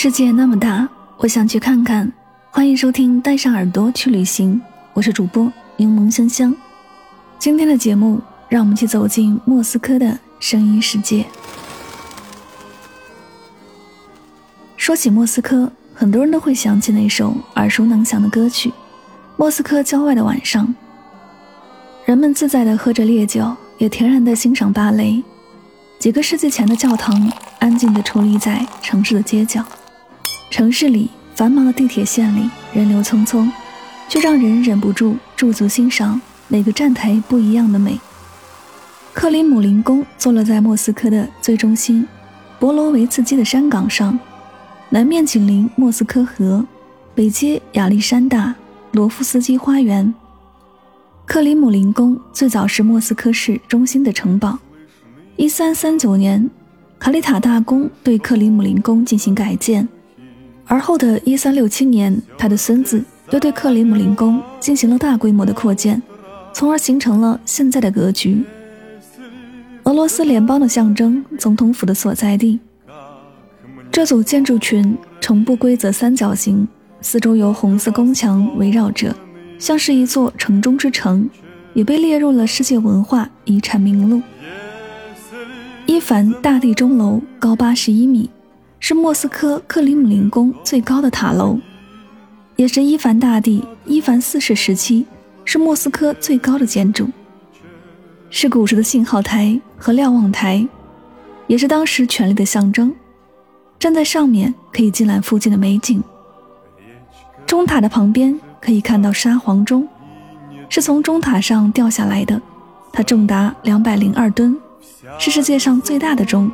世界那么大，我想去看看。欢迎收听《带上耳朵去旅行》，我是主播柠檬香香。今天的节目，让我们去走进莫斯科的声音世界。说起莫斯科，很多人都会想起那首耳熟能详的歌曲《莫斯科郊外的晚上》。人们自在地喝着烈酒，也恬然地欣赏芭蕾。几个世纪前的教堂，安静地矗立在城市的街角。城市里繁忙的地铁线里人流匆匆，却让人忍不住驻足欣赏每个站台不一样的美。克里姆林宫坐落在莫斯科的最中心，博罗维茨基的山岗上，南面紧邻莫斯科河，北接亚历山大罗夫斯基花园。克里姆林宫最早是莫斯科市中心的城堡。一三三九年，卡里塔大公对克里姆林宫进行改建。而后的一三六七年，他的孙子又对克里姆林宫进行了大规模的扩建，从而形成了现在的格局。俄罗斯联邦的象征，总统府的所在地。这组建筑群呈不规则三角形，四周由红色宫墙围绕着，像是一座城中之城，也被列入了世界文化遗产名录。伊凡大帝钟楼高八十一米。是莫斯科克里姆林宫最高的塔楼，也是伊凡大帝伊凡四世时期是莫斯科最高的建筑，是古时的信号台和瞭望台，也是当时权力的象征。站在上面可以尽览附近的美景。钟塔的旁边可以看到沙皇钟，是从钟塔上掉下来的，它重达两百零二吨，是世界上最大的钟。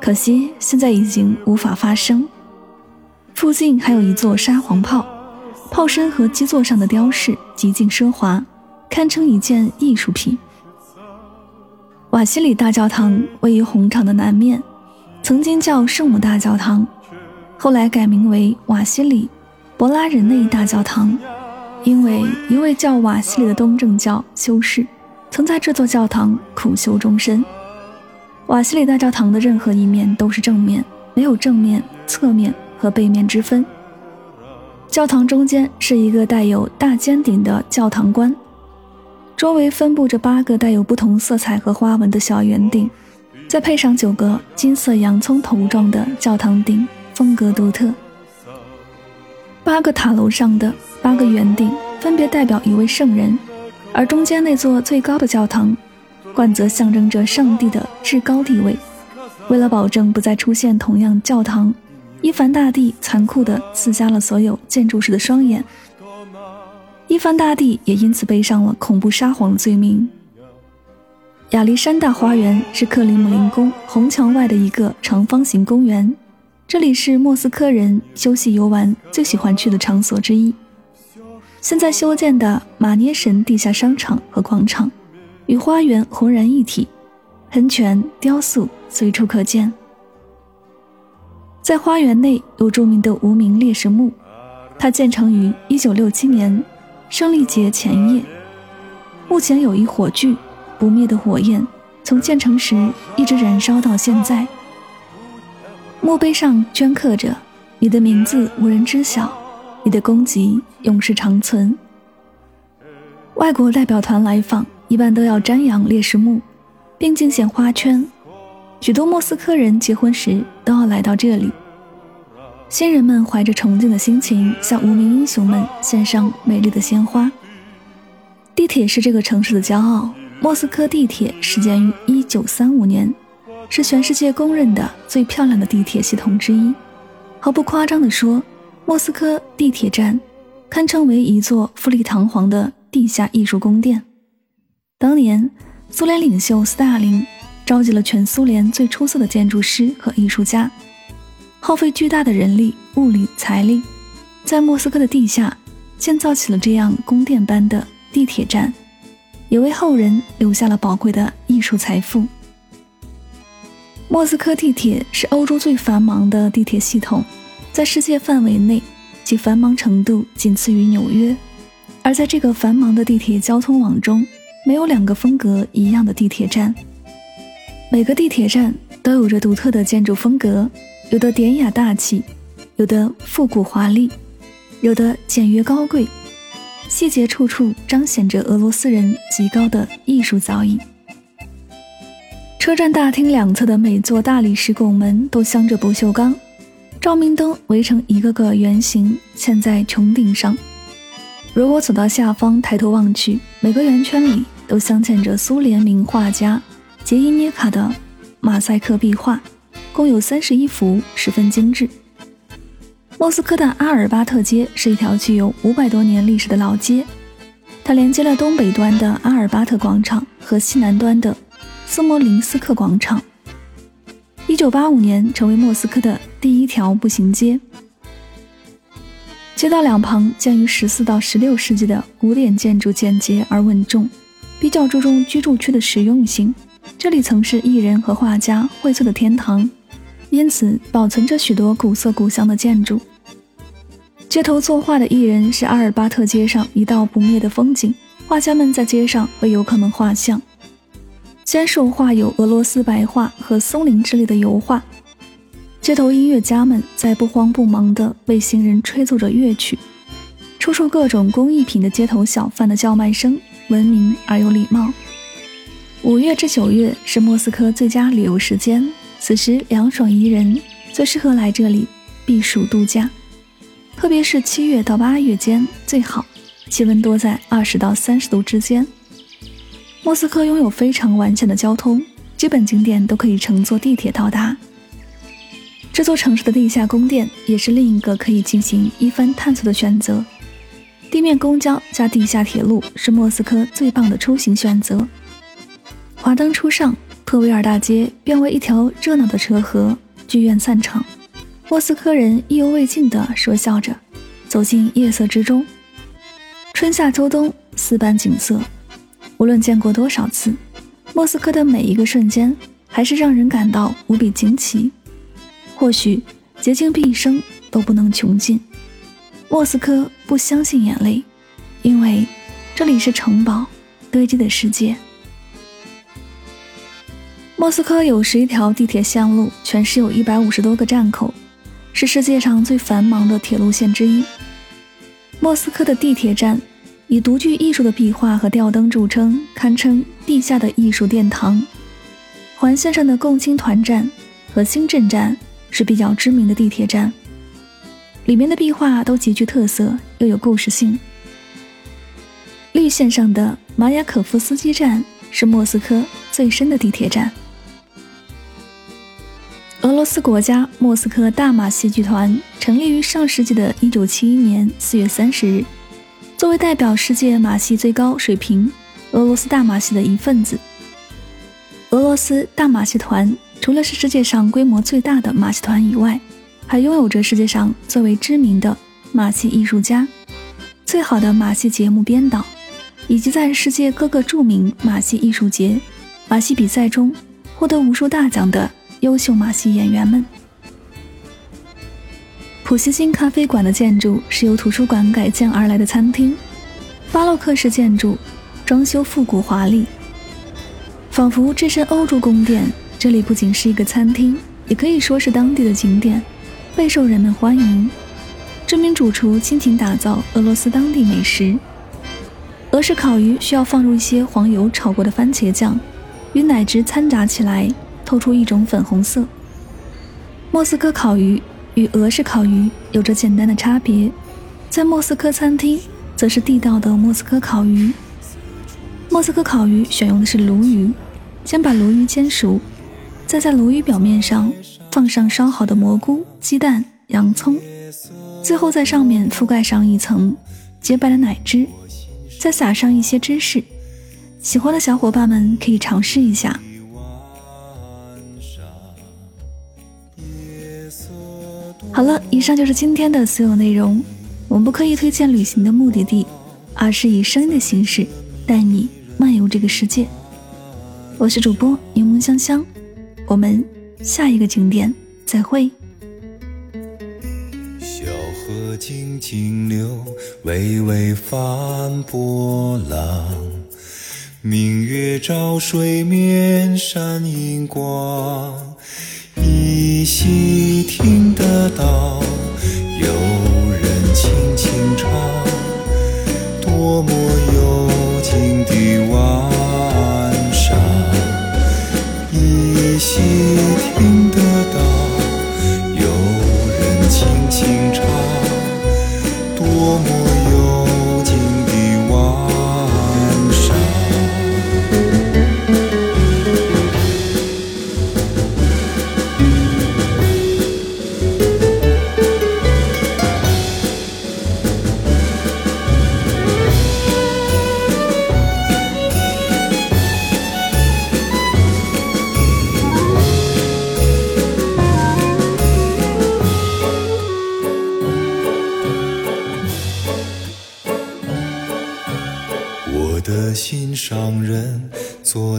可惜现在已经无法发声。附近还有一座沙皇炮，炮身和基座上的雕饰极尽奢华，堪称一件艺术品。瓦西里大教堂位于红场的南面，曾经叫圣母大教堂，后来改名为瓦西里博拉人内大教堂，因为一位叫瓦西里的东正教修士曾在这座教堂苦修终身。瓦西里大教堂的任何一面都是正面，没有正面、侧面和背面之分。教堂中间是一个带有大尖顶的教堂冠，周围分布着八个带有不同色彩和花纹的小圆顶，再配上九个金色洋葱头状的教堂顶，风格独特。八个塔楼上的八个圆顶分别代表一位圣人，而中间那座最高的教堂。冠则象征着上帝的至高地位。为了保证不再出现同样教堂，伊凡大帝残酷地刺瞎了所有建筑师的双眼。伊凡大帝也因此背上了恐怖沙皇的罪名。亚历山大花园是克里姆林宫红墙外的一个长方形公园，这里是莫斯科人休息游玩最喜欢去的场所之一。现在修建的马涅神地下商场和广场。与花园浑然一体，喷泉、雕塑随处可见。在花园内有著名的无名烈士墓，它建成于1967年胜利节前夜。目前有一火炬，不灭的火焰从建成时一直燃烧到现在。墓碑上镌刻着：“你的名字无人知晓，你的功绩永世长存。”外国代表团来访。一般都要瞻仰烈士墓，并敬献花圈。许多莫斯科人结婚时都要来到这里。新人们怀着崇敬的心情，向无名英雄们献上美丽的鲜花。地铁是这个城市的骄傲。莫斯科地铁始建于1935年，是全世界公认的最漂亮的地铁系统之一。毫不夸张地说，莫斯科地铁站堪称为一座富丽堂皇的地下艺术宫殿。当年，苏联领袖斯大林召集了全苏联最出色的建筑师和艺术家，耗费巨大的人力、物力、财力，在莫斯科的地下建造起了这样宫殿般的地铁站，也为后人留下了宝贵的艺术财富。莫斯科地铁是欧洲最繁忙的地铁系统，在世界范围内，其繁忙程度仅次于纽约。而在这个繁忙的地铁交通网中，没有两个风格一样的地铁站。每个地铁站都有着独特的建筑风格，有的典雅大气，有的复古华丽，有的简约高贵，细节处处彰显着俄罗斯人极高的艺术造诣。车站大厅两侧的每座大理石拱门都镶着不锈钢，照明灯围成一个个圆形嵌在穹顶上。如果走到下方抬头望去，每个圆圈里都镶嵌着苏联名画家杰伊涅卡的马赛克壁画，共有三十一幅，十分精致。莫斯科的阿尔巴特街是一条具有五百多年历史的老街，它连接了东北端的阿尔巴特广场和西南端的。斯摩林斯克广场，一九八五年成为莫斯科的第一条步行街。街道两旁建于十四到十六世纪的古典建筑，简洁而稳重，比较注重居住区的实用性。这里曾是艺人和画家荟萃的天堂，因此保存着许多古色古香的建筑。街头作画的艺人是阿尔巴特街上一道不灭的风景，画家们在街上为游客们画像。先手画有俄罗斯白桦和松林之类的油画，街头音乐家们在不慌不忙地为行人吹奏着乐曲，出售各种工艺品的街头小贩的叫卖声文明而有礼貌。五月至九月是莫斯科最佳旅游时间，此时凉爽宜人，最适合来这里避暑度假。特别是七月到八月间最好，气温多在二十到三十度之间。莫斯科拥有非常完善的交通，基本景点都可以乘坐地铁到达。这座城市的地下宫殿也是另一个可以进行一番探索的选择。地面公交加地下铁路是莫斯科最棒的出行选择。华灯初上，特维尔大街变为一条热闹的车河。剧院散场，莫斯科人意犹未尽地说笑着，走进夜色之中。春夏秋冬四般景色。无论见过多少次，莫斯科的每一个瞬间还是让人感到无比惊奇。或许竭尽毕生都不能穷尽。莫斯科不相信眼泪，因为这里是城堡堆积的世界。莫斯科有十一条地铁线路，全市有一百五十多个站口，是世界上最繁忙的铁路线之一。莫斯科的地铁站。以独具艺术的壁画和吊灯著称，堪称地下的艺术殿堂。环线上的共青团站和新镇站是比较知名的地铁站，里面的壁画都极具特色，又有故事性。绿线上的马雅可夫斯基站是莫斯科最深的地铁站。俄罗斯国家莫斯科大马戏剧团成立于上世纪的一九七一年四月三十日。作为代表世界马戏最高水平俄罗斯大马戏的一份子，俄罗斯大马戏团除了是世界上规模最大的马戏团以外，还拥有着世界上最为知名的马戏艺术家、最好的马戏节目编导，以及在世界各个著名马戏艺术节、马戏比赛中获得无数大奖的优秀马戏演员们。普希金咖啡馆的建筑是由图书馆改建而来的餐厅，巴洛克式建筑，装修复古华丽，仿佛置身欧洲宫殿。这里不仅是一个餐厅，也可以说是当地的景点，备受人们欢迎。知名主厨倾情打造俄罗斯当地美食，俄式烤鱼需要放入一些黄油炒过的番茄酱，与奶汁掺杂起来，透出一种粉红色。莫斯科烤鱼。与俄式烤鱼有着简单的差别，在莫斯科餐厅则是地道的莫斯科烤鱼。莫斯科烤鱼选用的是鲈鱼，先把鲈鱼煎熟，再在鲈鱼表面上放上烧好的蘑菇、鸡蛋、洋葱，最后在上面覆盖上一层洁白的奶汁，再撒上一些芝士。喜欢的小伙伴们可以尝试一下。好了，以上就是今天的所有内容。我们不刻意推荐旅行的目的地，而是以声音的形式带你漫游这个世界。我是主播柠檬香香，我们下一个景点再会。小河静静流，微微泛波浪。明月照水面，闪银光。依稀听得到有人轻轻唱，多么幽静的晚细听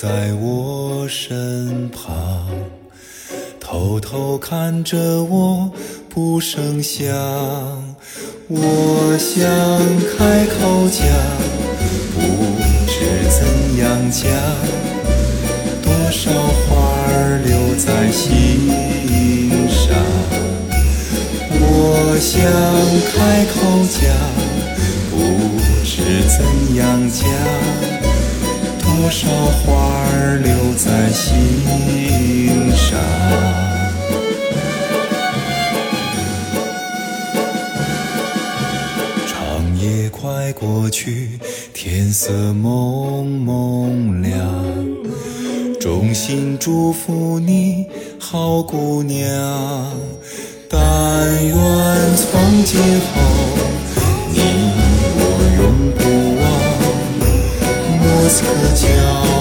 在我身旁，偷偷看着我不声响。我想开口讲，不知怎样讲，多少话儿留在心上。我想开口讲，不。知怎样讲？多少话儿留在心上？长夜快过去，天色蒙蒙亮。衷心祝福你，好姑娘。但愿从今后你。永不忘莫斯科郊